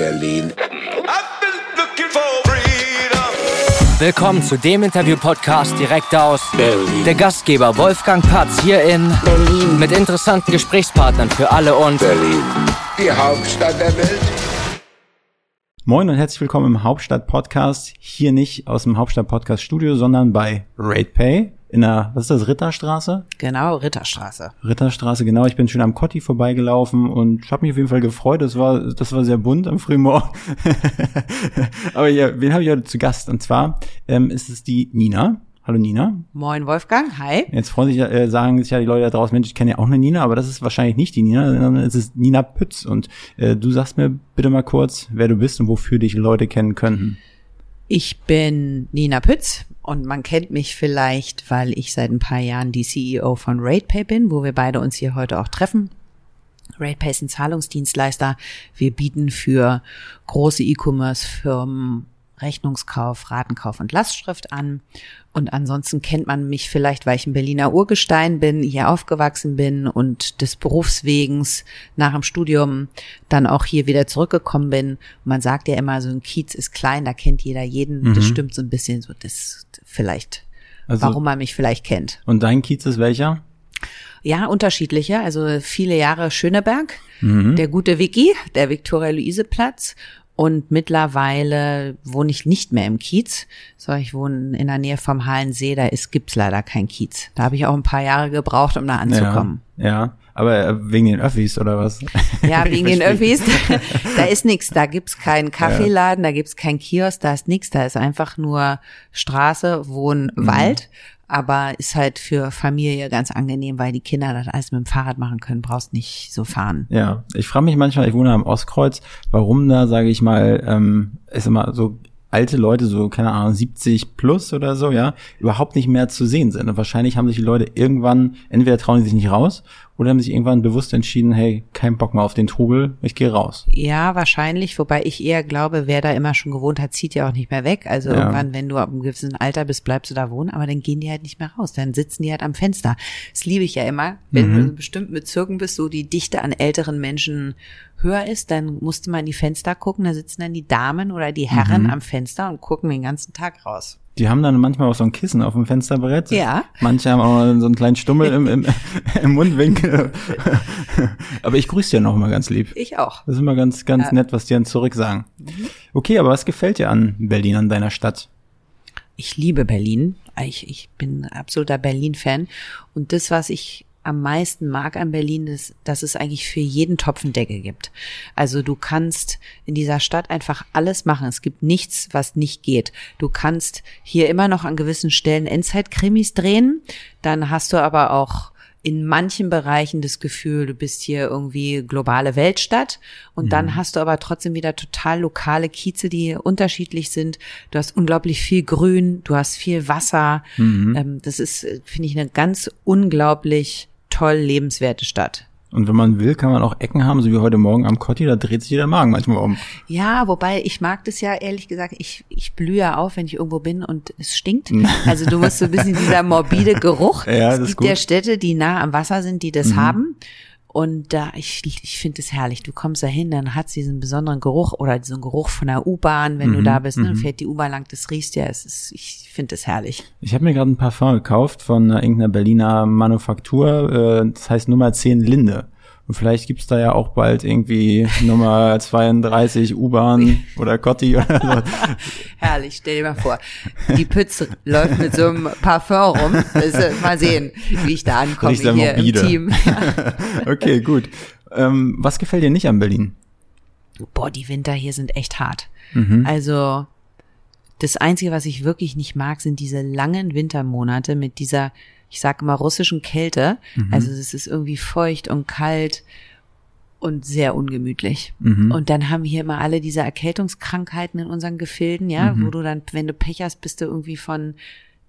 Berlin. Willkommen zu dem Interview-Podcast direkt aus Berlin. der Gastgeber Wolfgang Patz hier in Berlin. mit interessanten Gesprächspartnern für alle und Berlin. Die Hauptstadt der Welt. Moin und herzlich willkommen im Hauptstadt-Podcast. Hier nicht aus dem Hauptstadt-Podcast-Studio, sondern bei RatePay in der, was ist das, Ritterstraße? Genau, Ritterstraße. Ritterstraße, genau. Ich bin schön am Kotti vorbeigelaufen und habe mich auf jeden Fall gefreut. Das war, das war sehr bunt am frühen Morgen. Aber ja, wen habe ich heute zu Gast? Und zwar ähm, ist es die Nina. Hallo Nina. Moin Wolfgang, hi. Jetzt freuen sich, äh, sagen sich ja die Leute da draußen, Mensch, ich kenne ja auch eine Nina, aber das ist wahrscheinlich nicht die Nina, sondern es ist Nina Pütz. Und äh, du sagst mir bitte mal kurz, wer du bist und wofür dich Leute kennen könnten. Ich bin Nina Pütz und man kennt mich vielleicht, weil ich seit ein paar Jahren die CEO von RatePay bin, wo wir beide uns hier heute auch treffen. RatePay ist ein Zahlungsdienstleister. Wir bieten für große E-Commerce-Firmen Rechnungskauf, Ratenkauf und Lastschrift an. Und ansonsten kennt man mich vielleicht, weil ich ein Berliner Urgestein bin, hier aufgewachsen bin und des Berufswegens nach dem Studium dann auch hier wieder zurückgekommen bin. Und man sagt ja immer, so ein Kiez ist klein, da kennt jeder jeden. Das stimmt so ein bisschen so, das vielleicht, Also- warum man mich vielleicht kennt. Und dein Kiez ist welcher? Ja, unterschiedliche. Also viele Jahre Schöneberg, Mhm. der gute Vicky, der Viktoria-Luise-Platz. Und mittlerweile wohne ich nicht mehr im Kiez, sondern ich wohne in der Nähe vom Halensee. Da ist, gibt's leider kein Kiez. Da habe ich auch ein paar Jahre gebraucht, um da anzukommen. Ja, ja. aber äh, wegen den Öffis oder was? Ja, wegen den. Öffis. da ist nichts. Da gibt's keinen Kaffeeladen, da gibt's kein Kiosk, da ist nichts. Da ist einfach nur Straße, Wohn, Mhm. Wald. Aber ist halt für Familie ganz angenehm, weil die Kinder das alles mit dem Fahrrad machen können. Brauchst nicht so fahren. Ja, ich frage mich manchmal, ich wohne am Ostkreuz, warum da, sage ich mal, ähm, ist immer so alte Leute, so, keine Ahnung, 70 plus oder so, ja, überhaupt nicht mehr zu sehen sind. Und wahrscheinlich haben sich die Leute irgendwann, entweder trauen die sich nicht raus oder haben sich irgendwann bewusst entschieden, hey, kein Bock mehr auf den Trubel, ich gehe raus. Ja, wahrscheinlich, wobei ich eher glaube, wer da immer schon gewohnt hat, zieht ja auch nicht mehr weg. Also Ja. irgendwann, wenn du ab einem gewissen Alter bist, bleibst du da wohnen, aber dann gehen die halt nicht mehr raus. Dann sitzen die halt am Fenster. Das liebe ich ja immer. Wenn du in bestimmten Bezirken bist, wo die Dichte an älteren Menschen höher ist, dann musst du mal in die Fenster gucken, da sitzen dann die Damen oder die Herren am Fenster und gucken den ganzen Tag raus. Die haben dann manchmal auch so ein Kissen auf dem Fensterbrett. Ja. Manche haben auch so einen kleinen Stummel im, im, im Mundwinkel. aber ich grüße dir noch mal ganz lieb. Ich auch. Das ist immer ganz, ganz nett, was die dann zurück sagen. Okay, aber was gefällt dir an Berlin, an deiner Stadt? ich liebe Berlin. Ich, ich bin absoluter Berlin-Fan. Und das, was ich am meisten mag an Berlin, ist, dass es eigentlich für jeden Topf einen Deckel gibt. Also du kannst in dieser Stadt einfach alles machen. Es gibt nichts, was nicht geht. Du kannst hier immer noch an gewissen Stellen Endzeit-Krimis drehen. Dann hast du aber auch in manchen Bereichen das Gefühl, du bist hier irgendwie globale Weltstadt und dann hast du aber trotzdem wieder total lokale Kieze, die unterschiedlich sind. Du hast unglaublich viel Grün, du hast viel Wasser. Ähm, das ist, äh, finde ich, eine ganz unglaublich toll lebenswerte Stadt. Und wenn man will, kann man auch Ecken haben, so wie heute Morgen am Kotti, da dreht sich der Magen manchmal um. Ja, wobei ich mag das ja ehrlich gesagt, ich, ich blühe ja auf, wenn ich irgendwo bin und es stinkt. Also du musst so ein bisschen dieser morbide Geruch. Ja, das es ist gibt gut. Mhm. ja Städte, die nah am Wasser sind, die das haben. Und da, ich, ich finde es herrlich. Du kommst da hin, dann hat diesen besonderen Geruch oder diesen Geruch von der U-Bahn, wenn Mhm, du da bist, ne, dann fährt die U-Bahn lang, das riecht ja, es ist, ich finde es herrlich. Ich habe mir gerade ein Parfum gekauft von äh, irgendeiner Berliner Manufaktur, äh, das heißt Nummer 10 Linde. Und vielleicht gibt's da ja auch bald irgendwie Nummer 32 U-Bahn oder Kotti oder so. Herrlich, stell dir mal vor. Die Pütze läuft mit so einem Parfum rum. Ist, mal sehen, wie ich da ankomme sehr hier morbide. im Team. Okay, gut. Ähm, was gefällt dir nicht an Berlin? boah, die Winter hier sind echt hart. Mhm. Also das Einzige, was ich wirklich nicht mag, sind diese langen Wintermonate mit dieser, ich sage mal, russischen Kälte. Mhm. Also es ist irgendwie feucht und kalt und sehr ungemütlich. Mhm. Und dann haben wir hier immer alle diese Erkältungskrankheiten in unseren Gefilden, ja, Mhm. wo du dann, wenn du Pech hast, bist du irgendwie von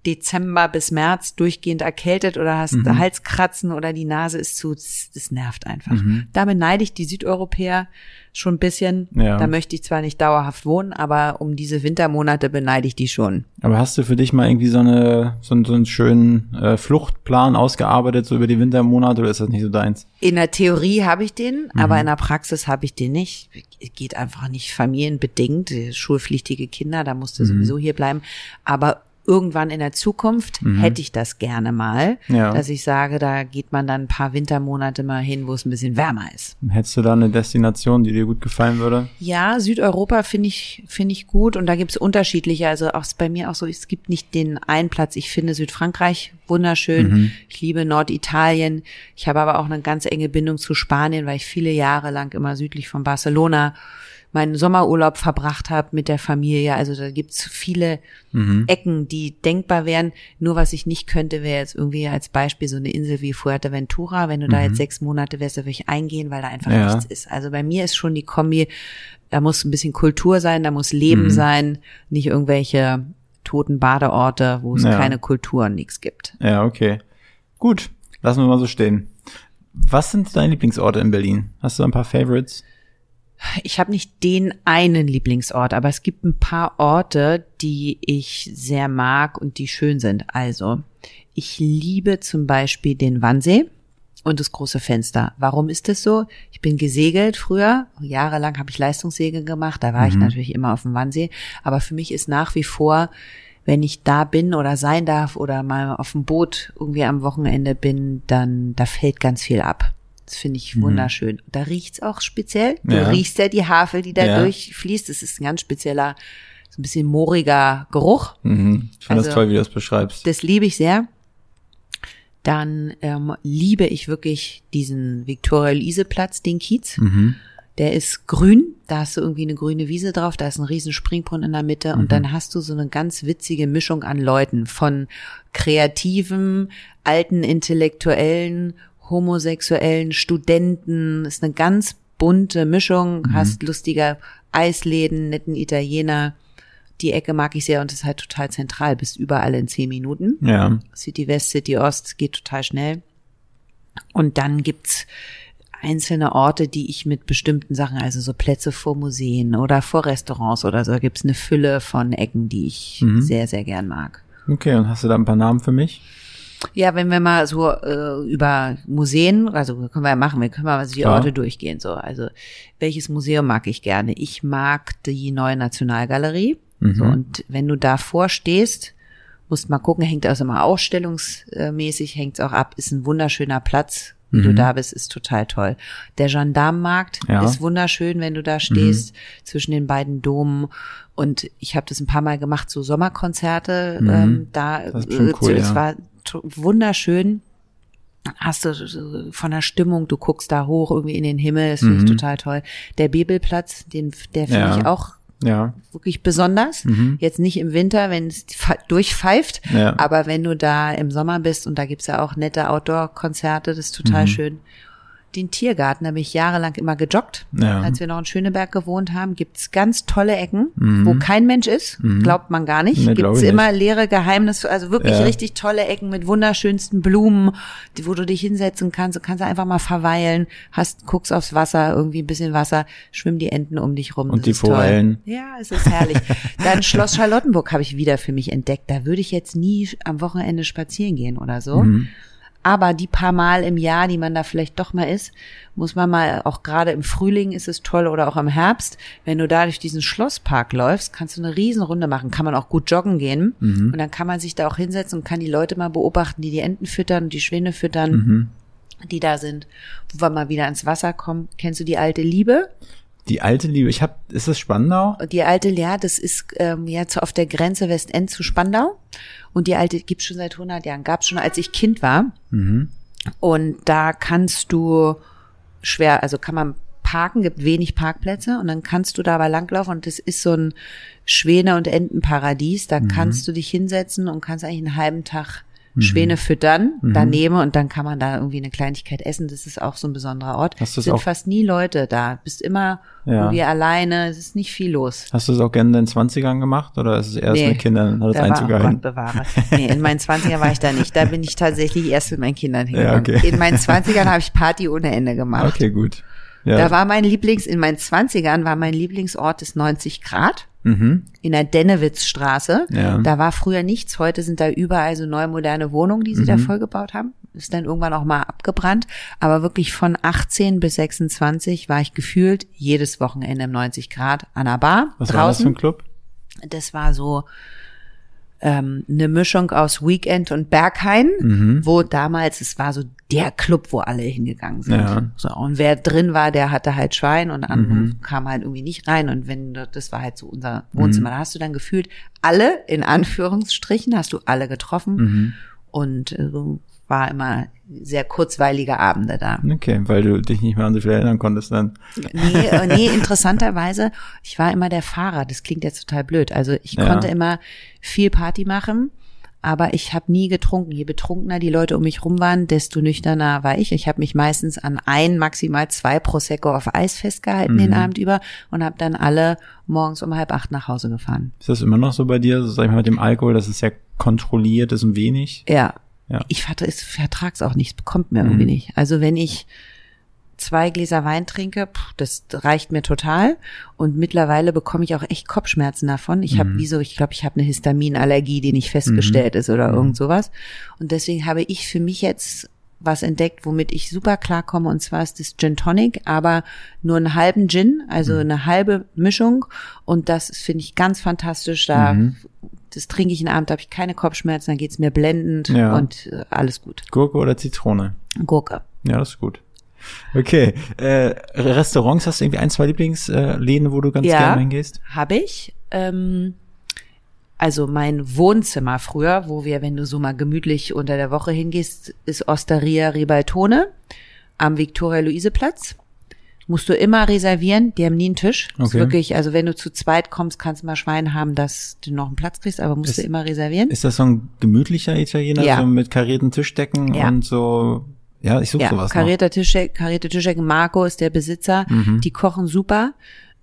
Dezember bis März durchgehend erkältet oder hast Mhm. Halskratzen oder die Nase ist zu, das, nervt einfach. Mhm. Da beneide ich die Südeuropäer schon ein bisschen. Ja. Da möchte ich zwar nicht dauerhaft wohnen, aber um diese Wintermonate beneide ich die schon. Aber hast du für dich mal irgendwie so eine so, einen- so einen schönen äh, Fluchtplan ausgearbeitet so über die Wintermonate oder ist das nicht so deins? In der Theorie habe ich den, Mhm. aber in der Praxis habe ich den nicht. Geht einfach nicht familienbedingt. Schulpflichtige Kinder, da musst du Mhm. sowieso hier bleiben. Aber irgendwann in der Zukunft hätte ich das gerne mal, Mhm. Ja. dass ich sage, da geht man dann ein paar Wintermonate mal hin, wo es ein bisschen wärmer ist. Hättest du da eine Destination, die dir gut gefallen würde? Ja, Südeuropa finde ich, finde ich gut und da gibt es unterschiedliche. Also auch bei mir auch so, es gibt nicht den einen Platz. Ich finde Südfrankreich wunderschön. Ich liebe Norditalien. Ich habe aber auch eine ganz enge Bindung zu Spanien, weil ich viele Jahre lang immer südlich von Barcelona meinen Sommerurlaub verbracht habe mit der Familie. Also da gibt's viele Ecken, die denkbar wären. Nur was ich nicht könnte, wäre jetzt irgendwie als Beispiel so eine Insel wie Fuerteventura. Wenn du da jetzt sechs Monate wärst, da würde ich eingehen, weil da einfach Ja. nichts ist. Also bei mir ist schon die Kombi, da muss ein bisschen Kultur sein, da muss Leben sein, nicht irgendwelche toten Badeorte, wo es Ja. keine Kultur und nichts gibt. Ja, okay. Gut, lassen wir mal so stehen. Was sind deine Lieblingsorte in Berlin? Hast du ein paar Favorites? Ich habe nicht den einen Lieblingsort, aber es gibt ein paar Orte, die ich sehr mag und die schön sind. Also, ich liebe zum Beispiel den Wannsee und das große Fenster. Warum ist das so? Ich bin gesegelt früher. Jahrelang habe ich Leistungssegeln gemacht. Da war ich natürlich immer auf dem Wannsee. Aber für mich ist nach wie vor, wenn ich da bin oder sein darf oder mal auf dem Boot irgendwie am Wochenende bin, dann da fällt ganz viel ab. Das finde ich wunderschön. Da riecht's auch speziell. Du Ja. riechst ja die Havel, die da Ja. durchfließt. Das ist ein ganz spezieller, so ein bisschen mooriger Geruch. Mhm. Ich finde das Also- toll, wie du das beschreibst. Das liebe ich sehr. Dann ähm, liebe ich wirklich diesen Viktoria-Luise-Platz, den Kiez. Mhm. Der ist grün, da hast du irgendwie eine grüne Wiese drauf, da ist ein riesen Springbrunnen in der Mitte und dann hast du so eine ganz witzige Mischung an Leuten, von kreativen, alten Intellektuellen, homosexuellen, Studenten, ist eine ganz bunte Mischung, hast lustige Eisläden, netten Italiener. Die Ecke mag ich sehr und ist halt total zentral, bist überall in zehn Minuten. Ja. City West, City Ost geht total schnell. Und dann gibt's einzelne Orte, die ich mit bestimmten Sachen, also so Plätze vor Museen oder vor Restaurants oder so, da gibt's eine Fülle von Ecken, die ich sehr, sehr gern mag. Okay, und hast du da ein paar Namen für mich? Ja, wenn wir mal so äh, über Museen, also können wir ja machen, wir können mal so die. Orte durchgehen. So, also welches Museum mag ich gerne? Ich mag die neue Nationalgalerie. So, und wenn du davor stehst, musst mal gucken, hängt also immer ausstellungsmäßig, hängt's auch ab, ist ein wunderschöner Platz. Wie du da bist, ist total toll. Der Gendarmenmarkt Ja. ist wunderschön, wenn du da stehst, zwischen den beiden Domen. Und ich habe das ein paar Mal gemacht, so Sommerkonzerte. Ähm, da Das ist bestimmt äh, cool, es ja. war to- wunderschön. Hast du von der Stimmung, du guckst da hoch irgendwie in den Himmel, das finde ich total toll. Der Bebelplatz, den, der finde Ja. ich auch Ja. wirklich besonders. Jetzt nicht im Winter, wenn es durchpfeift, Ja. aber wenn du da im Sommer bist und da gibt's ja auch nette Outdoor-Konzerte, das ist total schön. Den Tiergarten, da bin ich jahrelang immer gejoggt. Ja. Als wir noch in Schöneberg gewohnt haben, gibt's ganz tolle Ecken, wo kein Mensch ist. Glaubt man gar nicht. Nee, gibt's immer leere Geheimnisse, also wirklich Ja. richtig tolle Ecken mit wunderschönsten Blumen, wo du dich hinsetzen kannst. Du kannst einfach mal verweilen, hast, guckst aufs Wasser, irgendwie ein bisschen Wasser, schwimmen die Enten um dich rum. Und das die toll. Forellen. Ja, es ist herrlich. Dann Schloss Charlottenburg habe ich wieder für mich entdeckt. Da würde ich jetzt nie am Wochenende spazieren gehen oder so. Aber die paar Mal im Jahr, die man da vielleicht doch mal ist, muss man mal, auch gerade im Frühling ist es toll oder auch im Herbst, wenn du da durch diesen Schlosspark läufst, kannst du eine Riesenrunde machen. Kann man auch gut joggen gehen. Und dann kann man sich da auch hinsetzen und kann die Leute mal beobachten, die die Enten füttern und die Schwäne füttern, die da sind. Wo wir mal wieder ins Wasser kommen. Kennst du die alte Liebe? Die alte Liebe, ich hab, ist das Spandau? Die alte, ja, das ist ähm, jetzt auf der Grenze Westend zu Spandau. Und die alte gibt's schon seit 100 Jahren. Gab's schon, als ich Kind war. Und da kannst du schwer, also kann man parken, gibt wenig Parkplätze und dann kannst du da aber langlaufen und das ist so ein Schwäne- und Entenparadies. Da kannst du dich hinsetzen und kannst eigentlich einen halben Tag Schwäne füttern daneben und dann kann man da irgendwie eine Kleinigkeit essen. Das ist auch so ein besonderer Ort. Hast Es es sind auch- fast nie Leute da. Bist immer Ja. irgendwie alleine. Es ist nicht viel los. Hast du es auch gerne in den 20ern gemacht oder ist es erst Nee. mit Kindern? Hat Da war, oh Gott bewahre. Nee, in meinen 20ern war ich da nicht. Da bin ich tatsächlich erst mit meinen Kindern hingegangen. okay. In meinen 20ern habe ich Party ohne Ende gemacht. Okay, gut. Ja. Da war mein Lieblings, in meinen 20ern war mein Lieblingsort ist 90 Grad mhm. in der Dennewitzstraße. Ja. Da war früher nichts. Heute sind da überall so neue moderne Wohnungen, die sie Mhm. da vollgebaut haben. Ist dann irgendwann auch mal abgebrannt. Aber wirklich von 18 bis 26 war ich gefühlt jedes Wochenende im 90 Grad an der Bar. Was war das für draußen. ein Club? Das war so ähm, eine Mischung aus Weekend und Berghain, Mhm. wo damals, es war so der Club, wo alle hingegangen sind. Ja. Mhm. So, und wer drin war, der hatte halt Schwein und andere kam halt irgendwie nicht rein. Und wenn, das war halt so unser Wohnzimmer. Mhm. Da hast du dann gefühlt alle, in Anführungsstrichen, hast du alle getroffen. Mhm. Und äh, war immer sehr kurzweilige Abende da. Okay, weil du dich nicht mehr an so viel erinnern konntest dann. Nee, äh, nee, interessanterweise, ich war immer der Fahrer. Das klingt jetzt total blöd. Also ich Ja. konnte immer viel Party machen, aber ich habe nie getrunken. Je betrunkener die Leute um mich rum waren, desto nüchterner war ich. Ich habe mich meistens an ein, maximal zwei Prosecco auf Eis festgehalten den Abend über und habe dann alle morgens um halb acht nach Hause gefahren. Ist das immer noch so bei dir, so sag ich mal, mit dem Alkohol, dass es sehr kontrolliert ist und wenig? Ja. Ja. Mhm. Ich vertrag's auch nicht, bekommt mir irgendwie nicht. Also wenn ich zwei Gläser Wein trinke, pff, das reicht mir total. Und mittlerweile bekomme ich auch echt Kopfschmerzen davon. Ich Mhm. habe wie so, ich glaube, ich habe eine Histaminallergie, die nicht festgestellt ist Mhm. oder irgend sowas. Und deswegen habe ich für mich jetzt was entdeckt, womit ich super klarkomme, und zwar ist das Gin Tonic, aber nur einen halben Gin, also Mhm. eine halbe Mischung. Und das ist, finde ich ganz fantastisch. Da Mhm. Das trinke ich einen Abend, habe ich keine Kopfschmerzen, dann geht's mir blendend Ja. und äh, alles gut. Gurke oder Zitrone? Gurke. Ja, das ist gut. Okay, äh, Restaurants, hast du irgendwie ein, zwei Lieblingsläden, wo du ganz Ja. gerne hingehst? Habe ich. Ähm, also mein Wohnzimmer früher, wo wir, wenn du so mal gemütlich unter der Woche hingehst, ist Osteria Ribaltone am Viktoria-Luise-Platz. Musst du immer reservieren, die haben nie einen Tisch. Ist Okay. wirklich, also wenn du zu zweit kommst, kannst du mal Schwein haben, dass du noch einen Platz kriegst, aber musst Ist- du immer reservieren. Ist das so ein gemütlicher Italiener, Ja. so mit karierten Tischdecken Ja. und so? Ja, ich suche Ja, sowas karierter Tischdeck, karierte Tischdecken. Marco ist der Besitzer. Mhm. Die kochen super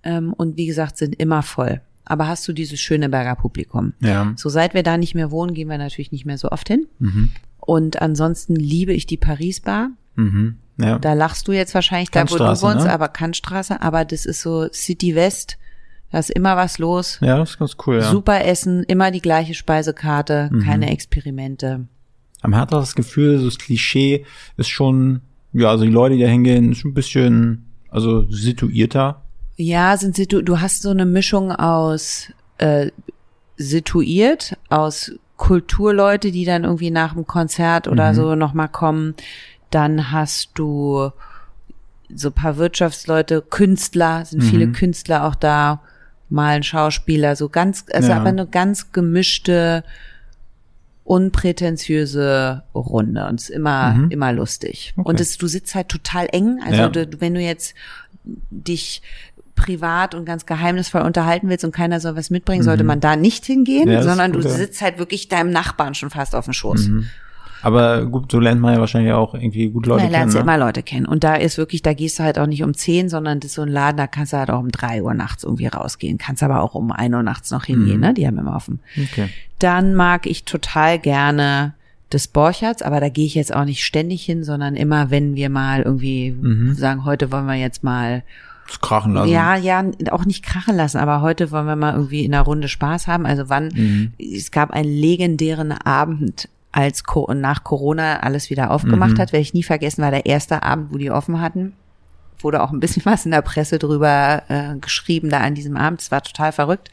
ähm, und wie gesagt sind immer voll. Aber hast du dieses Schöneberger Publikum? Ja. So seit wir da nicht mehr wohnen, gehen wir natürlich nicht mehr so oft hin. Mhm. Und ansonsten liebe ich die Paris Bar. Mhm. Ja. Da lachst du jetzt wahrscheinlich da, wo du wohnst, ne? aber Kantstraße. Aber das ist so City West. Da ist immer was los. ja, das ist ganz cool, ja. Super Essen, immer die gleiche Speisekarte, Mhm. keine Experimente. Man hat das Gefühl, so das Klischee ist schon, ja, also die Leute, die da hingehen, ist ein bisschen, also situierter. Ja, sind sie, du, hast so eine Mischung aus äh, situiert, aus Kulturleute, die dann irgendwie nach dem Konzert oder so nochmal kommen. Dann hast du so paar Wirtschaftsleute, Künstler, sind viele Künstler auch da, malen Schauspieler, so ganz, also Ja. aber eine ganz gemischte, unprätentiöse Runde und ist immer, immer lustig. Okay. Und es, du sitzt halt total eng. Also Ja. du, wenn du jetzt dich privat und ganz geheimnisvoll unterhalten willst und keiner soll was mitbringen, sollte man da nicht hingehen, Mhm. Ja, sondern du. Mhm. sitzt halt wirklich deinem Nachbarn schon fast auf dem Schoß. Aber gut, so lernt man ja wahrscheinlich auch irgendwie gut Leute Da kennen. lernst du Ne? immer Leute kennen. Und da ist wirklich, da gehst du halt auch nicht um zehn, sondern das ist so ein Laden, da kannst du halt auch um drei Uhr nachts irgendwie rausgehen. Kannst aber auch um ein Uhr nachts noch hingehen, Mhm. ne? Die haben immer offen. Okay. Dann mag ich total gerne des Borcherts, aber da gehe ich jetzt auch nicht ständig hin, sondern immer, wenn wir mal irgendwie Mhm. sagen, heute wollen wir jetzt mal Das Krachen lassen. ja, ja, auch nicht krachen lassen, aber heute wollen wir mal irgendwie in einer Runde Spaß haben. Also wann, Mhm. es gab einen legendären Abend, als Co nach Corona alles wieder aufgemacht Mhm. hat, werde ich nie vergessen, war der erste Abend, wo die offen hatten. Wurde auch ein bisschen was in der Presse drüber äh, geschrieben da an diesem Abend. Es war total verrückt.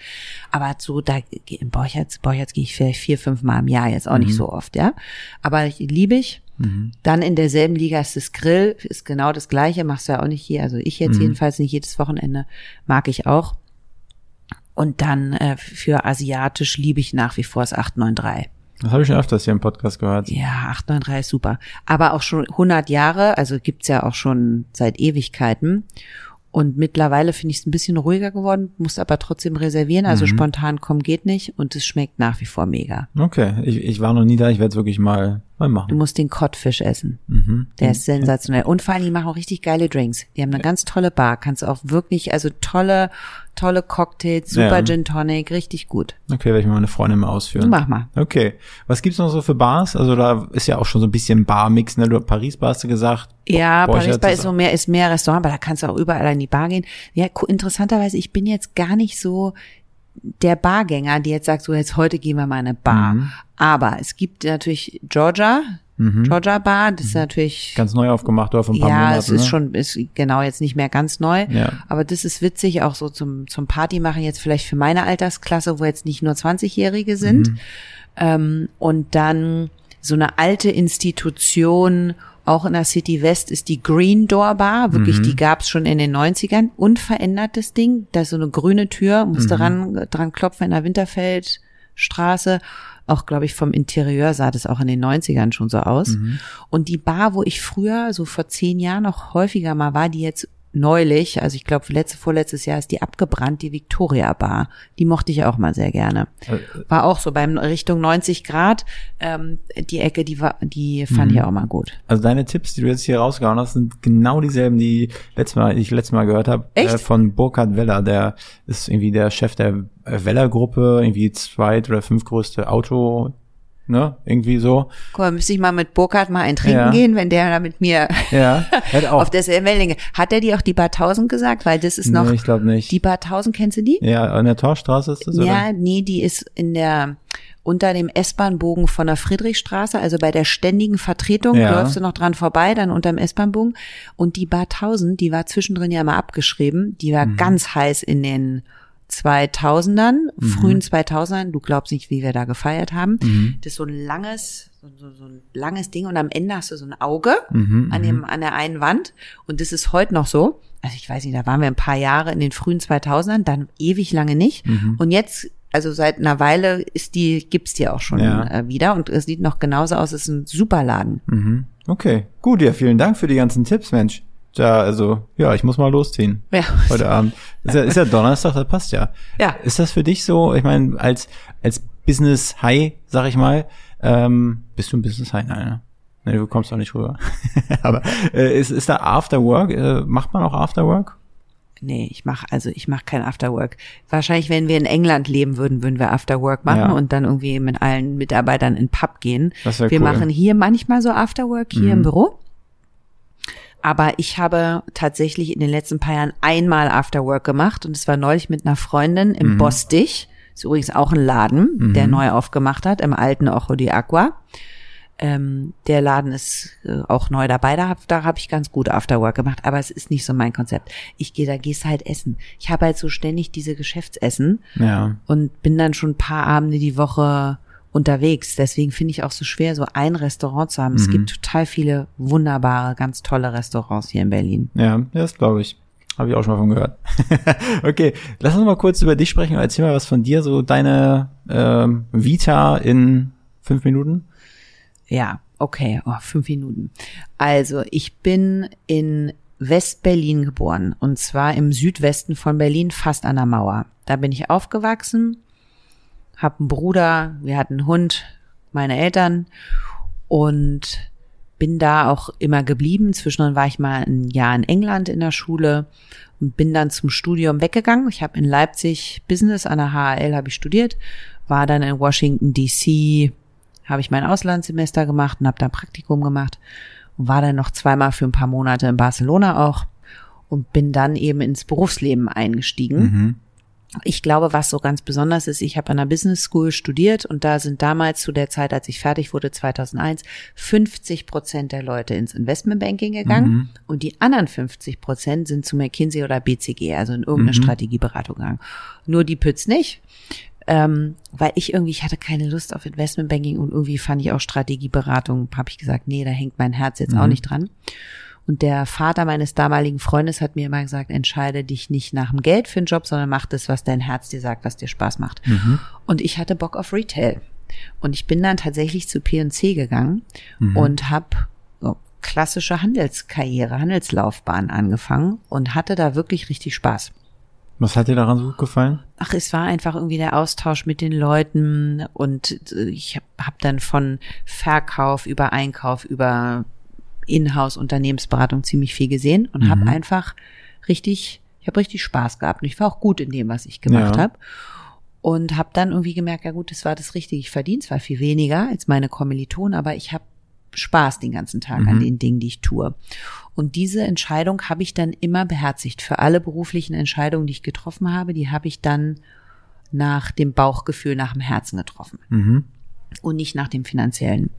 Aber so, da in Borchertz, Borchertz gehe ich vielleicht vier, fünf Mal im Jahr, jetzt auch Mhm. nicht so oft, ja. Aber ich, liebe ich. Dann in derselben Liga ist das Grill, ist genau das gleiche, machst du ja auch nicht hier, also ich Mhm. jetzt jedenfalls nicht jedes Wochenende, mag ich auch. Und dann äh, für asiatisch liebe ich nach wie vor das 893. Das habe ich schon öfters hier im Podcast gehört. Ja, 893 ist super. Aber auch schon 100 Jahre, also gibt's ja auch schon seit Ewigkeiten. Und mittlerweile finde ich es ein bisschen ruhiger geworden, muss aber trotzdem reservieren. Also spontan kommen geht nicht und es schmeckt nach wie vor mega. Okay, ich, ich war noch nie da, ich werde es wirklich mal, mal Du machen. musst den Codfish essen. Mhm. Der ist sensationell. Und vor allem, die machen auch richtig geile Drinks. Die haben eine ganz tolle Bar. Kannst du auch wirklich, also tolle, tolle Cocktails, super Ja. Gin Tonic, richtig gut. Okay, werde ich mal meine Freundin mal ausführen. Mach mal. Okay. Was gibt's noch so für Bars? Also da ist ja auch schon so ein bisschen Barmix, ne? Du Paris Bar hast du gesagt. Ja, Paris Bar ist so mehr, ist mehr Restaurant, aber da kannst du auch überall in die Bar gehen. Ja, interessanterweise, ich bin jetzt gar nicht so der Bargänger, die jetzt sagt, so jetzt heute gehen wir mal in eine Bar. Mhm. Aber es gibt natürlich Georgia, Georgia Bar, das ist natürlich Ganz neu aufgemacht oder ein paar ja, Monaten. es ist ne? schon, ist genau jetzt nicht mehr ganz neu. Ja. Aber das ist witzig, auch so zum, zum Party machen jetzt vielleicht für meine Altersklasse, wo jetzt nicht nur 20-Jährige sind. Mhm. Ähm, und dann so eine alte Institution, auch in der City West ist die Green Door Bar. Wirklich, Mhm. die gab's schon in den 90ern. Unverändertes Ding. Da ist so eine grüne Tür, musste Mhm. ran, dran klopfen in der Winterfeldstraße. Auch, glaube ich, vom Interieur sah das auch in den 90ern schon so aus. Mhm. Und die Bar, wo ich früher, so vor zehn Jahren noch häufiger mal war, die jetzt neulich, also ich glaube letzte, vorletztes Jahr ist die abgebrannt, die Victoria Bar. Die mochte ich auch mal sehr gerne. Äh, War auch so beim Richtung 90 Grad. Ähm, die Ecke, die war, die fand Mhm. ich auch mal gut. Also deine Tipps, die du jetzt hier rausgehauen hast, sind genau dieselben, die letztes Mal, die ich letztes Mal gehört habe. Echt? Äh, von Burkhard Weller, der ist irgendwie der Chef der äh, Weller-Gruppe, irgendwie zweit- oder fünftgrößte Auto, ne? Irgendwie so. Guck mal, müsste ich mal mit Burkhard mal ein Trinken Ja. gehen, wenn der da mit mir Ja, auch. auf derselben Wellenlänge. Hat er dir auch die Bar 1000 gesagt? Weil das ist noch, nee, ich glaube nicht. die Bar 1000, kennst du die? ja, an der Torstraße ist das, Ja, oder? nee, die ist in der unter dem S-Bahn-Bogen von der Friedrichstraße, also bei der ständigen Vertretung, Ja. läufst du noch dran vorbei, dann unter dem S-Bahn-Bogen. Und die Bar 1000, die war zwischendrin ja mal abgeschrieben, die war Mhm. ganz heiß in den 2000ern, Mhm. frühen 2000ern. Du glaubst nicht, wie wir da gefeiert haben. Mhm. Das ist so ein langes, so, so, so ein langes Ding und am Ende hast du so ein Auge Mhm, an dem, an der einen Wand. Und das ist heute noch so. Also ich weiß nicht, da waren wir ein paar Jahre in den frühen 2000ern, dann ewig lange nicht. Mhm. Und jetzt, also seit einer Weile ist die, gibt's die auch schon Ja. äh, wieder und es sieht noch genauso aus. Es ist ein super Laden. Mhm. Okay, gut, ja, vielen Dank für die ganzen Tipps, Mensch. Ja, also, ja, ich muss mal losziehen. Ja. Heute Abend. Ist ja, ist ja Donnerstag, das passt ja. Ja. Ist das für dich so, ich meine, als, als Business High, sag ich mal, ähm, bist du ein Business High? Nein, ne? Nee, du kommst auch nicht rüber. Aber äh, ist, ist da After Work? Äh, macht man auch After Work? Nee, ich mache also ich mache kein Afterwork. Wahrscheinlich, wenn wir in England leben würden, würden wir Afterwork machen Ja. und dann irgendwie mit allen Mitarbeitern in Pub gehen. Das wir cool. Mhm. machen hier manchmal so Afterwork hier im Büro. Aber ich habe tatsächlich in den letzten paar Jahren einmal Afterwork gemacht und es war neulich mit einer Freundin im Mhm. Bostich. Ist übrigens auch ein Laden, der neu aufgemacht hat, im alten Ojo di Aqua. Ähm, der Laden ist äh, auch neu dabei. Da habe da hab ich ganz gut Afterwork gemacht, aber es ist nicht so mein Konzept. Ich gehe, da gehst halt essen. Ich habe halt so ständig diese Geschäftsessen Ja. und bin dann schon ein paar Abende die Woche unterwegs. Deswegen finde ich auch so schwer, so ein Restaurant zu haben. Mhm. Es gibt total viele wunderbare, ganz tolle Restaurants hier in Berlin. Ja, das glaube ich. Habe ich auch schon mal von gehört. okay, lass uns mal kurz über dich sprechen. Erzähl mal was von dir, so deine ähm, Vita in fünf Minuten. Ja, okay, oh, fünf Minuten. Also, ich bin in West-Berlin geboren und zwar im Südwesten von Berlin, fast an der Mauer. Da bin ich aufgewachsen, hab einen Bruder, wir hatten einen Hund, meine Eltern und bin da auch immer geblieben. Zwischendrin war ich mal ein Jahr in England in der Schule und bin dann zum Studium weggegangen. Ich habe in Leipzig Business an der HAL habe ich studiert, war dann in Washington DC, habe ich mein Auslandssemester gemacht und habe da Praktikum gemacht und war dann noch zweimal für ein paar Monate in Barcelona auch und bin dann eben ins Berufsleben eingestiegen. Ich glaube, was so ganz besonders ist, ich habe an der Business School studiert und da sind damals zu der Zeit, als ich fertig wurde, 2001, 50 Prozent der Leute ins Investmentbanking gegangen und die anderen 50 Prozent sind zu McKinsey oder BCG, also in irgendeine Strategieberatung gegangen. Nur die Pütz nicht ähm, weil ich irgendwie, ich hatte keine Lust auf Investmentbanking und irgendwie fand ich auch Strategieberatung, habe ich gesagt, nee, da hängt mein Herz jetzt auch nicht dran. Und der Vater meines damaligen Freundes hat mir immer gesagt, entscheide dich nicht nach dem Geld für einen Job, sondern mach das, was dein Herz dir sagt, was dir Spaß macht. Und ich hatte Bock auf Retail. Und ich bin dann tatsächlich zu P&C gegangen und habe klassische Handelskarriere, Handelslaufbahn angefangen und hatte da wirklich richtig Spaß. Was hat dir daran so gut gefallen? Ach, es war einfach irgendwie der Austausch mit den Leuten und äh, ich habe hab dann von Verkauf über Einkauf über Inhouse-Unternehmensberatung ziemlich viel gesehen und mhm. habe einfach richtig, ich habe richtig Spaß gehabt und ich war auch gut in dem, was ich gemacht ja. habe und habe dann irgendwie gemerkt, ja gut, das war das Richtige. Ich verdiene zwar viel weniger als meine Kommilitonen, aber ich habe Spaß den ganzen Tag mhm. an den Dingen, die ich tue. Und diese Entscheidung habe ich dann immer beherzigt. Für alle beruflichen Entscheidungen, die ich getroffen habe, die habe ich dann nach dem Bauchgefühl, nach dem Herzen getroffen. Mhm. Und nicht nach dem finanziellen.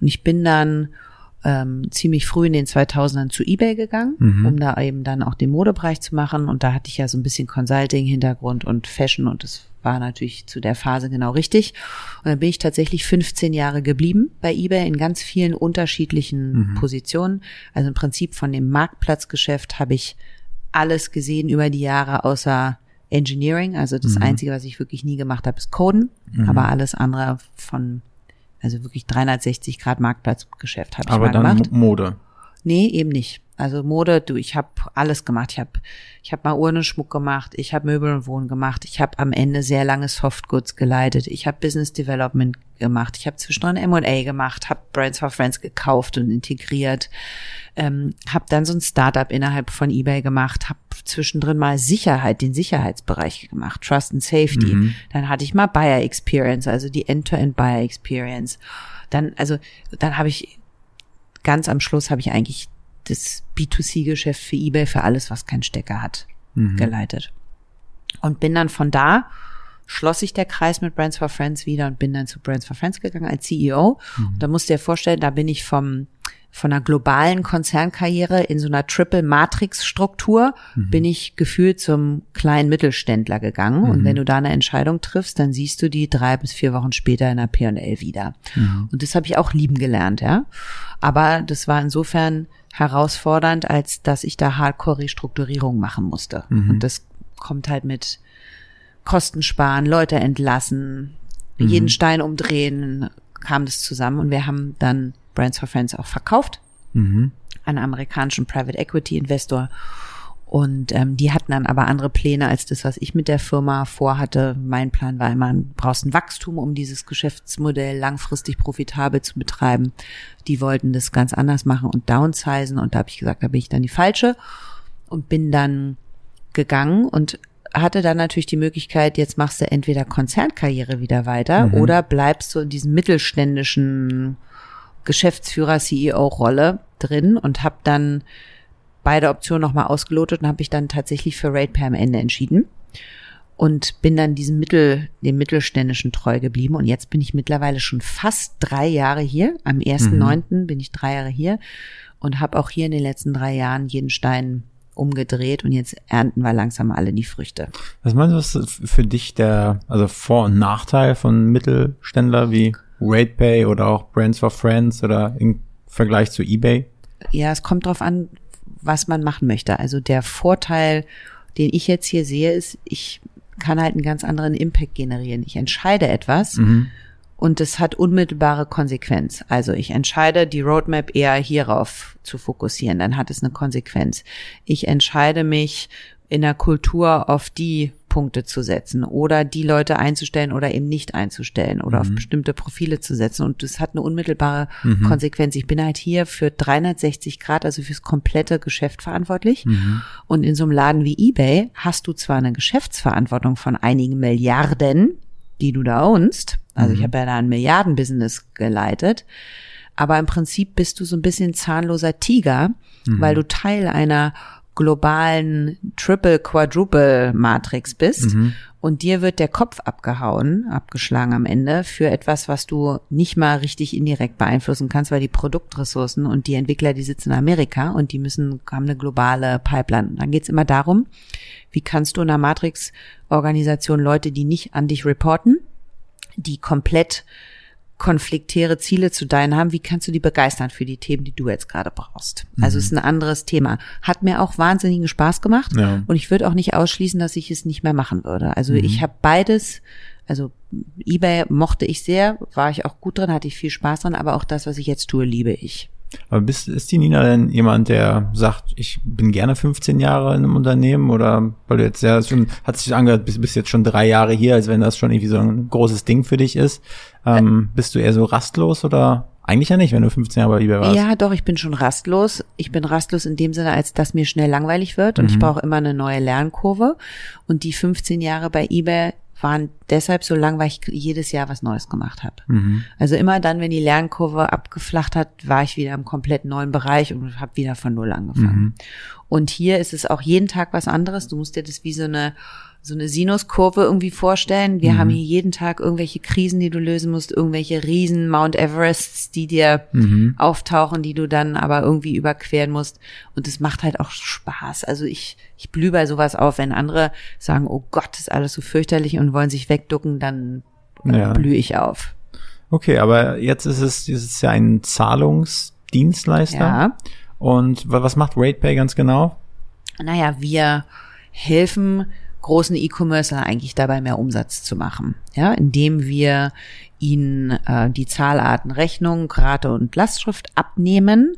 Und ich bin dann ähm, ziemlich früh in den 2000ern zu eBay gegangen, mhm. um da eben dann auch den Modebereich zu machen. Und da hatte ich ja so ein bisschen Consulting-Hintergrund und Fashion und das war natürlich zu der Phase genau richtig. Und dann bin ich tatsächlich 15 Jahre geblieben bei eBay in ganz vielen unterschiedlichen mhm. Positionen. Also im Prinzip von dem Marktplatzgeschäft habe ich alles gesehen über die Jahre außer Engineering. Also das mhm. Einzige, was ich wirklich nie gemacht habe, ist Coden. Mhm. Aber alles andere von also wirklich 360 Grad Marktplatzgeschäft habe ich Aber mal gemacht. Aber dann Mode. Nee, eben nicht. Also Mode, du, ich habe alles gemacht. Ich habe ich hab mal Urnenschmuck gemacht, ich habe Möbel und Wohnen gemacht, ich habe am Ende sehr lange Softgoods geleitet, ich habe Business Development gemacht, ich habe zwischendrin M&A gemacht, habe Brands for Friends gekauft und integriert, ähm, habe dann so ein Startup innerhalb von eBay gemacht, habe zwischendrin mal Sicherheit, den Sicherheitsbereich gemacht, Trust and Safety. Mhm. Dann hatte ich mal Buyer Experience, also die End-to-End Buyer Experience. Dann, also dann habe ich ganz am Schluss habe ich eigentlich das B2C-Geschäft für eBay für alles, was keinen Stecker hat, mhm. geleitet. Und bin dann von da schloss sich der Kreis mit Brands for Friends wieder und bin dann zu Brands for Friends gegangen als CEO. Mhm. Und da musst du dir vorstellen, da bin ich vom von einer globalen Konzernkarriere in so einer Triple Matrix Struktur mhm. bin ich gefühlt zum kleinen Mittelständler gegangen. Mhm. Und wenn du da eine Entscheidung triffst, dann siehst du die drei bis vier Wochen später in der P&L wieder. Mhm. Und das habe ich auch lieben gelernt, ja. Aber das war insofern herausfordernd, als dass ich da Hardcore-Restrukturierung machen musste. Mhm. Und das kommt halt mit Kosten sparen, Leute entlassen, mhm. jeden Stein umdrehen, kam das zusammen und wir haben dann Brands for Friends auch verkauft mhm. an amerikanischen Private Equity Investor und ähm, die hatten dann aber andere Pläne als das, was ich mit der Firma vorhatte. Mein Plan war immer, du brauchst ein Wachstum, um dieses Geschäftsmodell langfristig profitabel zu betreiben. Die wollten das ganz anders machen und downsizen. Und da habe ich gesagt, da bin ich dann die falsche und bin dann gegangen und hatte dann natürlich die Möglichkeit, jetzt machst du entweder Konzernkarriere wieder weiter mhm. oder bleibst du in diesem mittelständischen Geschäftsführer, CEO-Rolle drin und habe dann beide Optionen nochmal ausgelotet und habe ich dann tatsächlich für RatePay am Ende entschieden und bin dann diesem Mittel, dem Mittelständischen treu geblieben. Und jetzt bin ich mittlerweile schon fast drei Jahre hier. Am 1.9. Mhm. bin ich drei Jahre hier und habe auch hier in den letzten drei Jahren jeden Stein umgedreht und jetzt ernten wir langsam alle die Früchte. Was meinst du, was für dich der, also Vor- und Nachteil von Mittelständler wie RatePay oder auch Brands for Friends oder im Vergleich zu eBay? Ja, es kommt drauf an, was man machen möchte. Also der Vorteil, den ich jetzt hier sehe, ist, ich kann halt einen ganz anderen Impact generieren. Ich entscheide etwas mhm. und es hat unmittelbare Konsequenz. Also ich entscheide, die Roadmap eher hierauf zu fokussieren, dann hat es eine Konsequenz. Ich entscheide mich in der Kultur auf die Punkte zu setzen oder die Leute einzustellen oder eben nicht einzustellen oder mhm. auf bestimmte Profile zu setzen. Und das hat eine unmittelbare mhm. Konsequenz. Ich bin halt hier für 360 Grad, also fürs komplette Geschäft verantwortlich. Mhm. Und in so einem Laden wie eBay hast du zwar eine Geschäftsverantwortung von einigen Milliarden, die du da ownst. Also ich mhm. habe ja da ein Milliardenbusiness geleitet. Aber im Prinzip bist du so ein bisschen zahnloser Tiger, mhm. weil du Teil einer globalen Triple, Quadruple Matrix bist mhm. und dir wird der Kopf abgehauen, abgeschlagen am Ende für etwas, was du nicht mal richtig indirekt beeinflussen kannst, weil die Produktressourcen und die Entwickler, die sitzen in Amerika und die müssen, haben eine globale Pipeline. Dann geht's immer darum, wie kannst du in einer Matrix-Organisation Leute, die nicht an dich reporten, die komplett konfliktäre Ziele zu deinen haben, wie kannst du die begeistern für die Themen, die du jetzt gerade brauchst? Mhm. Also ist ein anderes Thema. Hat mir auch wahnsinnigen Spaß gemacht ja. und ich würde auch nicht ausschließen, dass ich es nicht mehr machen würde. Also mhm. ich habe beides, also eBay mochte ich sehr, war ich auch gut drin, hatte ich viel Spaß dran, aber auch das, was ich jetzt tue, liebe ich. Aber bist, ist die Nina denn jemand, der sagt, ich bin gerne 15 Jahre in einem Unternehmen oder weil du jetzt ja schon, hat sich angehört, bist, bist jetzt schon drei Jahre hier, als wenn das schon irgendwie so ein großes Ding für dich ist. Ähm, bist du eher so rastlos oder eigentlich ja nicht, wenn du 15 Jahre bei eBay warst? Ja, doch, ich bin schon rastlos. Ich bin rastlos in dem Sinne, als dass mir schnell langweilig wird und ich brauche immer eine neue Lernkurve. Und die 15 Jahre bei eBay waren deshalb so lang, weil ich jedes Jahr was Neues gemacht habe. Also immer dann, wenn die Lernkurve abgeflacht hat, war ich wieder im komplett neuen Bereich und habe wieder von Null angefangen. Und hier ist es auch jeden Tag was anderes. Du musst dir das wie so eine so eine Sinuskurve irgendwie vorstellen. Wir haben hier jeden Tag irgendwelche Krisen, die du lösen musst, irgendwelche riesen Mount Everests, die dir auftauchen, die du dann aber irgendwie überqueren musst. Und es macht halt auch Spaß. Also ich, ich blühe bei sowas auf. Wenn andere sagen, oh Gott, ist alles so fürchterlich und wollen sich wegducken, dann äh, Ja. blühe ich auf. Okay, aber jetzt ist es, es ist ja ein Zahlungsdienstleister. Ja. Und wa- was macht RatePay ganz genau? naja, wir helfen großen E-Commercer eigentlich dabei, mehr Umsatz zu machen. Ja, indem wir ihnen äh, die Zahlarten Rechnung, Rate und Lastschrift abnehmen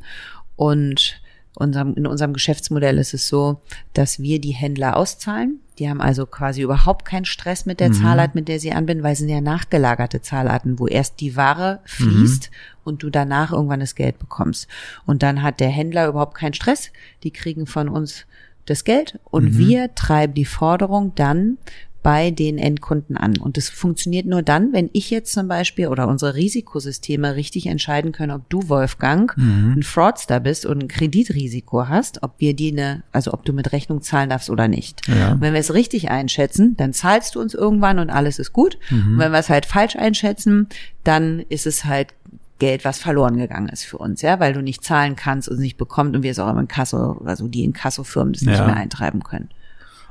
und unserem, in unserem Geschäftsmodell ist es so, dass wir die Händler auszahlen. Die haben also quasi überhaupt keinen Stress mit der Zahlart, mit der sie anbinden, weil es sind ja nachgelagerte Zahlarten, wo erst die Ware fließt und du danach irgendwann das Geld bekommst. Und dann hat der Händler überhaupt keinen Stress. Die kriegen von uns das Geld und wir treiben die Forderung dann bei den Endkunden an. Und das funktioniert nur dann, wenn ich jetzt zum Beispiel oder unsere Risikosysteme richtig entscheiden können, ob du, Wolfgang, ein Fraudster bist und ein Kreditrisiko hast, ob wir die eine, also ob du mit Rechnung zahlen darfst oder nicht. Ja. Und wenn wir es richtig einschätzen, dann zahlst du uns irgendwann und alles ist gut. Und wenn wir es halt falsch einschätzen, dann ist es halt Geld, was verloren gegangen ist für uns, ja, weil du nicht zahlen kannst und nicht bekommt und wir es auch im Inkasso, also die Inkasso-Firmen das nicht Ja. mehr eintreiben können.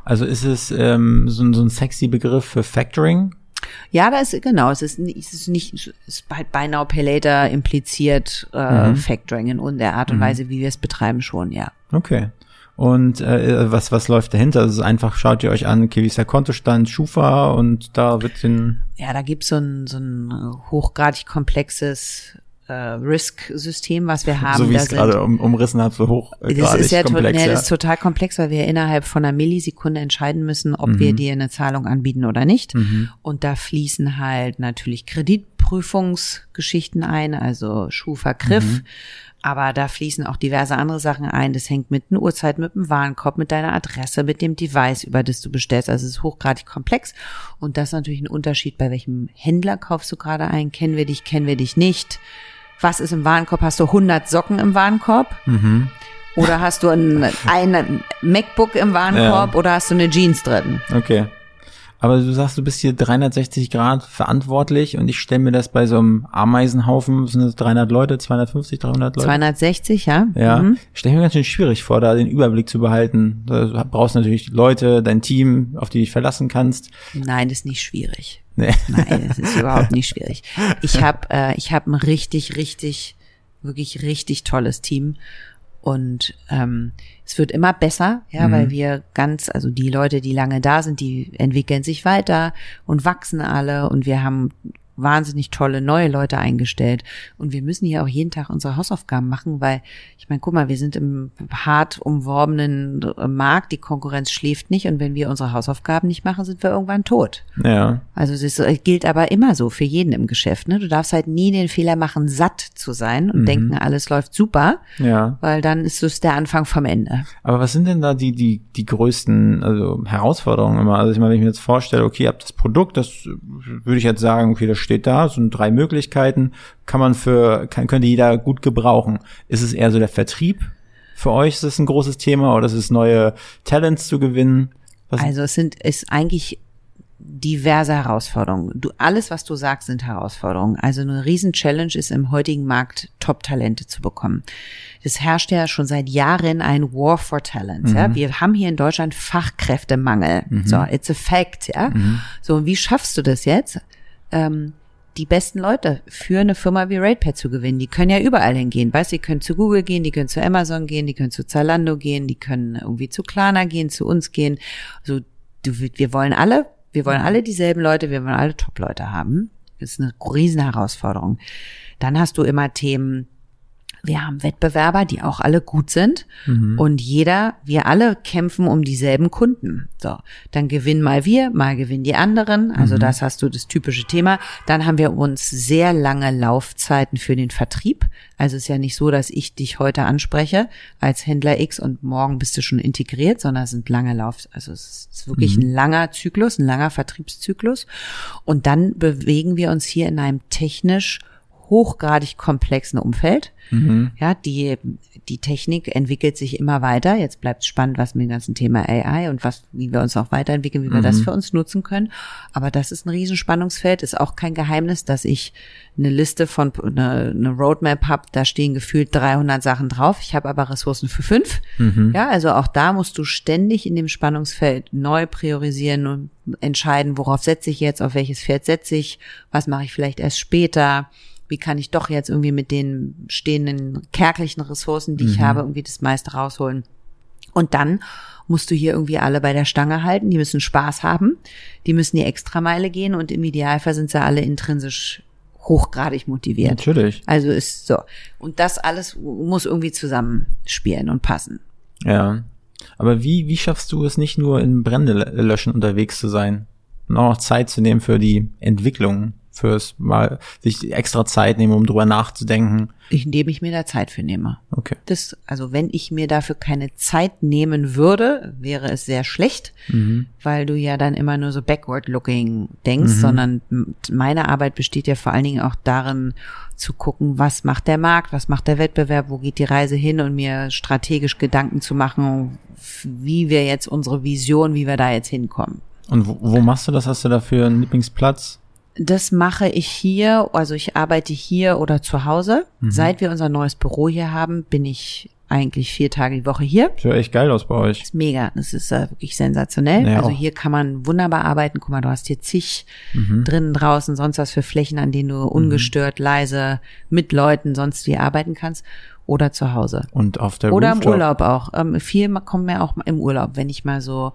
Also ist es ähm, so, ein- so ein sexy Begriff für Factoring? Ja, da ist genau, es ist, nicht- es ist nicht, es ist bei Buy Now Pay Later impliziert äh, Factoring in der Art und Weise, wie wir es betreiben, schon, ja. Okay. Und äh, was was läuft dahinter? Also es ist einfach, schaut ihr euch an, okay, wie ist der Kontostand, Schufa und da wird den Ja, da gibt's so ein, so ein hochgradig komplexes äh, Risk-System, was wir haben. so wie ich es gerade um, umrissen habe, so hoch äh, Das ist ja, to- komplex. ja. das ist total komplex, weil wir innerhalb von einer Millisekunde entscheiden müssen, ob wir dir eine Zahlung anbieten oder nicht. Und da fließen halt natürlich Kreditprüfungsgeschichten ein, also Schufa, Griff. Aber da fließen auch diverse andere Sachen ein. Das hängt mit einer Uhrzeit, mit dem Warenkorb, mit deiner Adresse, mit dem Device, über das du bestellst. Also es ist hochgradig komplex. Und das ist natürlich ein Unterschied, bei welchem Händler kaufst du gerade ein. Kennen wir dich, kennen wir dich nicht. Was ist im Warenkorb? Hast du 100 Socken im Warenkorb? Oder hast du ein, ein MacBook im Warenkorb oder hast du eine Jeans drin? Okay. Aber du sagst, du bist hier 360 Grad verantwortlich und ich stelle mir das bei so einem Ameisenhaufen, sind das 300 Leute, 250, 300 Leute? 260, ja? Ja, Mhm. stelle mir ganz schön schwierig vor, da den Überblick zu behalten. Du brauchst natürlich Leute, dein Team, auf die du dich verlassen kannst. Nein, das ist nicht schwierig. Nee. Nein, das ist überhaupt nicht schwierig. Ich habe äh, ich hab ein richtig, richtig, wirklich richtig tolles Team. Und ähm, es wird immer besser, ja, weil wir ganz, also die Leute, die lange da sind, die entwickeln sich weiter und wachsen alle. Und wir haben wahnsinnig tolle neue Leute eingestellt. Und wir müssen hier auch jeden Tag unsere Hausaufgaben machen, weil ich meine, guck mal, wir sind im hart umworbenen äh, Markt, die Konkurrenz schläft nicht und wenn wir unsere Hausaufgaben nicht machen, sind wir irgendwann tot. Ja. Also es es gilt aber immer so für jeden im Geschäft. Ne? Du darfst halt nie den Fehler machen, satt zu sein und denken, alles läuft super, Ja. weil dann ist es der Anfang vom Ende. Aber was sind denn da die, die, die größten also Herausforderungen immer? Also ich meine, wenn ich mir jetzt vorstelle, okay, ihr habt das Produkt, das äh, würde ich jetzt sagen, okay, das steht da, sind drei Möglichkeiten, kann man für, kann, könnte jeder gut gebrauchen. Ist es eher so der Vertrieb? Für euch ist es ein großes Thema oder ist es neue Talents zu gewinnen? Was, Also es sind ist eigentlich diverse Herausforderungen. Du, alles, was du sagst, sind Herausforderungen. Also eine Riesen-Challenge ist im heutigen Markt Top-Talente zu bekommen. Es herrscht ja schon seit Jahren ein War for Talents. Ja? Wir haben hier in Deutschland Fachkräftemangel. So, it's a fact. Ja? So, und wie schaffst du das jetzt? Ähm, die besten Leute für eine Firma wie RatePad zu gewinnen. Die können ja überall hingehen. Weißt, die können zu Google gehen, die können zu Amazon gehen, die können zu Zalando gehen, die können irgendwie zu Klarna gehen, zu uns gehen. Also du, wir wollen alle, wir wollen alle dieselben Leute, wir wollen alle Top-Leute haben. Das ist eine riesen Herausforderung. Dann hast du immer Themen wir haben Wettbewerber, die auch alle gut sind. Mhm. Und jeder, wir alle kämpfen um dieselben Kunden. So, dann gewinnen mal wir, mal gewinnen die anderen. Also Mhm. das hast du das typische Thema. Dann haben wir uns sehr lange Laufzeiten für den Vertrieb. Also es ist ja nicht so, dass ich dich heute anspreche als Händler X und morgen bist du schon integriert, sondern es sind lange Lauf, also es ist wirklich ein langer Zyklus, ein langer Vertriebszyklus. Und dann bewegen wir uns hier in einem technisch hochgradig komplexen Umfeld. Ja, die, die Technik entwickelt sich immer weiter. Jetzt bleibt es spannend, was mit dem ganzen Thema AI und was, wie wir uns auch weiterentwickeln, wie wir das für uns nutzen können. Aber das ist ein Riesenspannungsfeld. Ist auch kein Geheimnis, dass ich eine Liste von, eine, eine Roadmap habe. Da stehen gefühlt 300 Sachen drauf. Ich habe aber Ressourcen für fünf. Ja, also auch da musst du ständig in dem Spannungsfeld neu priorisieren und entscheiden, worauf setze ich jetzt, auf welches Pferd setze ich, was mache ich vielleicht erst später wie kann ich doch jetzt irgendwie mit den stehenden kärglichen Ressourcen, die ich habe, irgendwie das meiste rausholen. Und dann musst du hier irgendwie alle bei der Stange halten, die müssen Spaß haben, die müssen die Extrameile gehen und im Idealfall sind sie alle intrinsisch hochgradig motiviert. Natürlich. Also ist so. Und das alles muss irgendwie zusammenspielen und passen. Ja. Aber wie, wie schaffst du es nicht nur in Brände löschen unterwegs zu sein? Und auch noch Zeit zu nehmen für die Entwicklung, fürs mal sich extra Zeit nehmen, um drüber nachzudenken. Indem ich mir da Zeit für nehme. Okay. Das, also wenn ich mir dafür keine Zeit nehmen würde, wäre es sehr schlecht, weil du ja dann immer nur so backward-looking denkst, sondern m- meine Arbeit besteht ja vor allen Dingen auch darin, zu gucken, was macht der Markt, was macht der Wettbewerb, wo geht die Reise hin und mir strategisch Gedanken zu machen, wie wir jetzt unsere Vision, wie wir da jetzt hinkommen. Und wo, wo machst du das? Hast du dafür einen Lieblingsplatz? Das mache ich hier, also ich arbeite hier oder zu Hause. Seit wir unser neues Büro hier haben, bin ich eigentlich vier Tage die Woche hier. Sieht echt geil aus bei euch. ist mega. Das ist äh, wirklich sensationell. Ja, also auch. hier kann man wunderbar arbeiten. Guck mal, du hast hier zig Mhm. drinnen, draußen, sonst was für Flächen, an denen du ungestört, leise, mit Leuten sonst wie arbeiten kannst. Oder zu Hause. Und auf der Oder im Rooftop. Urlaub auch. Ähm, viel kommen mir auch im Urlaub. Wenn ich mal so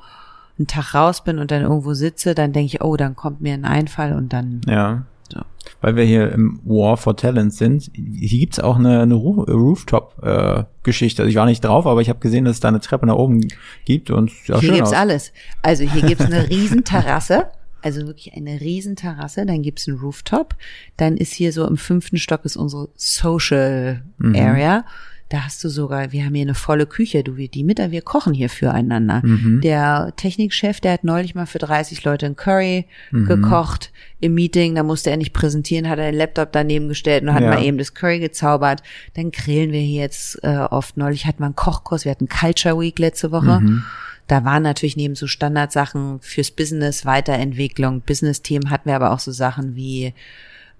einen Tag raus bin und dann irgendwo sitze, dann denke ich, oh, dann kommt mir ein Einfall und dann Ja. so. Weil wir hier im War for Talent sind, hier gibt's auch eine, eine Rooftop-Geschichte. also ich war nicht drauf, aber ich habe gesehen, dass es da eine Treppe nach oben gibt und auch Hier gibt's aus. alles. Also hier gibt's eine riesen Terrasse. Also wirklich eine riesen Terrasse, dann gibt's einen Rooftop, dann ist hier so im fünften Stock ist unsere Social Mhm. Area. Da hast du sogar, wir haben hier eine volle Küche, du, wir- die Mitter, wir kochen hier füreinander. Mhm. Der Technikchef, der hat neulich mal für 30 Leute ein Curry Mhm. gekocht im Meeting, da musste er nicht präsentieren, hat er den Laptop daneben gestellt und hat Ja. mal eben das Curry gezaubert. Dann grillen wir hier jetzt äh, oft. Neulich hatten wir einen Kochkurs, wir hatten Culture Week letzte Woche. Mhm. Da waren natürlich neben so Standardsachen fürs Business, Weiterentwicklung, Business-Themen hatten wir aber auch so Sachen wie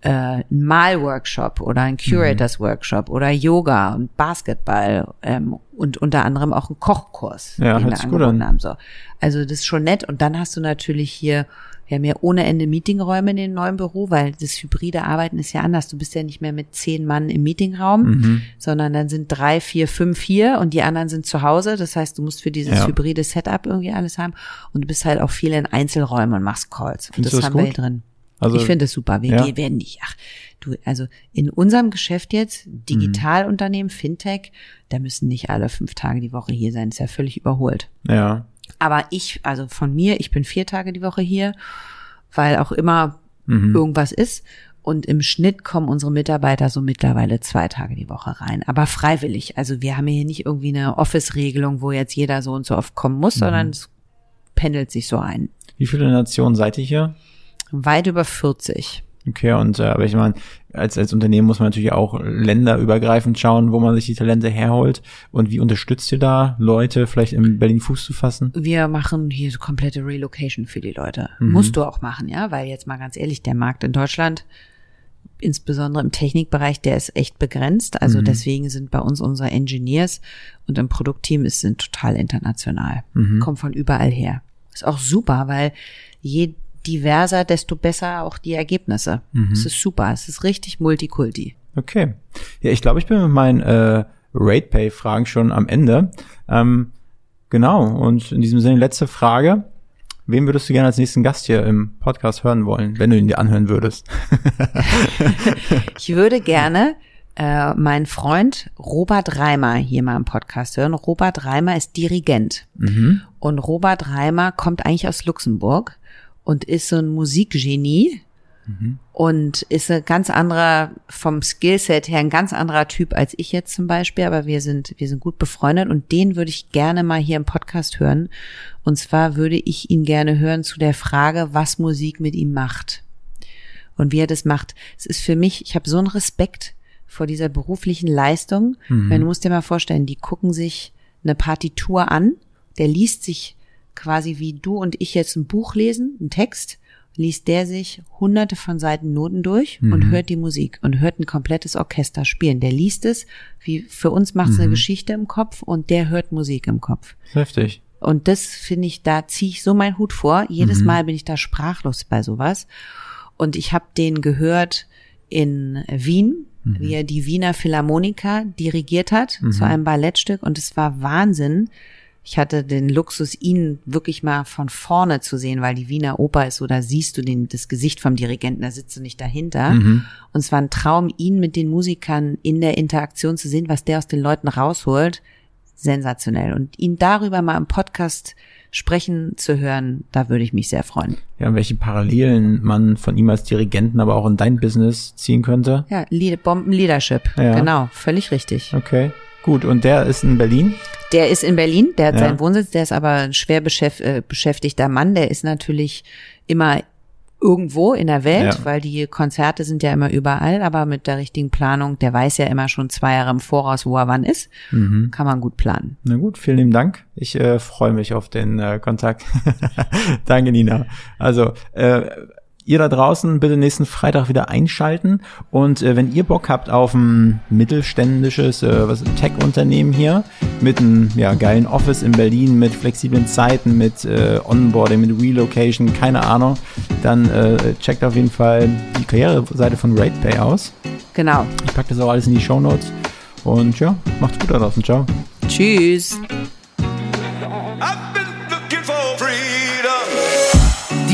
äh, ein Malworkshop oder ein Curators-Workshop oder Yoga und Basketball ähm, und unter anderem auch ein Kochkurs, Ja, den wir angeboten an. haben. So. Also das ist schon nett. Und dann hast du natürlich hier, wir haben ja ohne Ende Meetingräume in dem neuen Büro, weil das hybride Arbeiten ist ja anders. Du bist ja nicht mehr mit zehn Mann im Meetingraum, Mhm. sondern dann sind drei, vier, fünf hier und die anderen sind zu Hause. Das heißt, du musst für dieses Ja. hybride Setup irgendwie alles haben. Und du bist halt auch viel in Einzelräumen und machst Calls. Und Findest das haben wir gut? hier drin. Also- ich finde es super. Wir Ja. gehen- werden nicht. Ach, du, also in unserem Geschäft jetzt, Digitalunternehmen, Fintech, da müssen nicht alle fünf Tage die Woche hier sein. ist ja völlig überholt. Ja. Aber ich, also von mir, ich bin vier Tage die Woche hier, weil auch immer Mhm. irgendwas ist. Und im Schnitt kommen unsere Mitarbeiter so mittlerweile zwei Tage die Woche rein. Aber freiwillig. Also wir haben hier nicht irgendwie eine Office-Regelung, wo jetzt jeder so und so oft kommen Mhm. muss, sondern es pendelt sich so ein. Wie viele Nationen seid ihr hier? Weit über 40. Okay, und äh, aber ich meine, als, als Unternehmen muss man natürlich auch länderübergreifend schauen, wo man sich die Talente herholt. Und wie unterstützt ihr da Leute, vielleicht in Berlin Fuß zu fassen? Wir machen hier so komplette Relocation für die Leute. Mhm. Musst du auch machen, ja, weil jetzt mal ganz ehrlich, der Markt in Deutschland, insbesondere im Technikbereich, der ist echt begrenzt. Also Mhm. deswegen sind bei uns unsere Engineers und im Produktteam ist sind total international. Mhm. Kommen von überall her. Ist auch super, weil je diverser, desto besser auch die Ergebnisse. Mhm. Es ist super. Es ist richtig Multikulti. Okay. Ja, ich glaube, ich bin mit meinen äh, RatePay-Fragen schon am Ende. Ähm, genau, und in diesem Sinne letzte Frage. Wen würdest du gerne als nächsten Gast hier im Podcast hören wollen, wenn du ihn dir anhören würdest? Ich würde gerne äh, meinen Freund Robert Reimer hier mal im Podcast hören. Robert Reimer ist Dirigent. Und Robert Reimer kommt eigentlich aus Luxemburg und ist so ein Musikgenie und ist ein ganz anderer, vom Skillset her ein ganz anderer Typ als ich jetzt zum Beispiel, aber wir sind, wir sind gut befreundet und den würde ich gerne mal hier im Podcast hören. Und zwar würde ich ihn gerne hören zu der Frage, was Musik mit ihm macht und wie er das macht. Es ist für mich, ich habe so einen Respekt vor dieser beruflichen Leistung. Weil du musst dir mal vorstellen, die gucken sich eine Partitur an, der liest sich quasi wie du und ich jetzt ein Buch lesen, einen Text, liest der sich hunderte von Seiten Noten durch und hört die Musik und hört ein komplettes Orchester spielen. Der liest es, wie für uns macht es eine Geschichte im Kopf und der hört Musik im Kopf. Heftig. Und das finde ich, da ziehe ich so meinen Hut vor. Jedes Mal bin ich da sprachlos bei sowas. Und ich habe den gehört in Wien, wie er die Wiener Philharmoniker dirigiert hat zu einem Ballettstück. Und es war Wahnsinn. Ich hatte den Luxus, ihn wirklich mal von vorne zu sehen, weil die Wiener Oper ist so, da siehst du den, das Gesicht vom Dirigenten, da sitzt du nicht dahinter. Und es war ein Traum, ihn mit den Musikern in der Interaktion zu sehen, was der aus den Leuten rausholt. Sensationell. Und ihn darüber mal im Podcast sprechen zu hören, da würde ich mich sehr freuen. Ja, welche Parallelen man von ihm als Dirigenten, aber auch in dein Business ziehen könnte. Ja, Bomben-Leadership. Ja. Genau, völlig richtig. Okay, gut. Und der ist in Berlin? Der ist in Berlin, der hat Ja. seinen Wohnsitz, der ist aber ein schwer äh, beschäftigter Mann, der ist natürlich immer irgendwo in der Welt, Ja. weil die Konzerte sind ja immer überall, aber mit der richtigen Planung, der weiß ja immer schon zwei Jahre im Voraus, wo er wann ist, Mhm. kann man gut planen. Na gut, vielen lieben Dank. Ich äh, freue mich auf den äh, Kontakt. Danke, Nina. Also, äh, ihr da draußen bitte nächsten Freitag wieder einschalten. Und äh, wenn ihr Bock habt auf ein mittelständisches äh, Tech-Unternehmen hier mit einem ja, geilen Office in Berlin, mit flexiblen Zeiten, mit äh, Onboarding, mit Relocation, keine Ahnung, dann äh, checkt auf jeden Fall die Karriereseite von RatePay aus. Genau. Ich packe das auch alles in die Show Notes. Und ja, macht's gut da draußen. Ciao. Tschüss.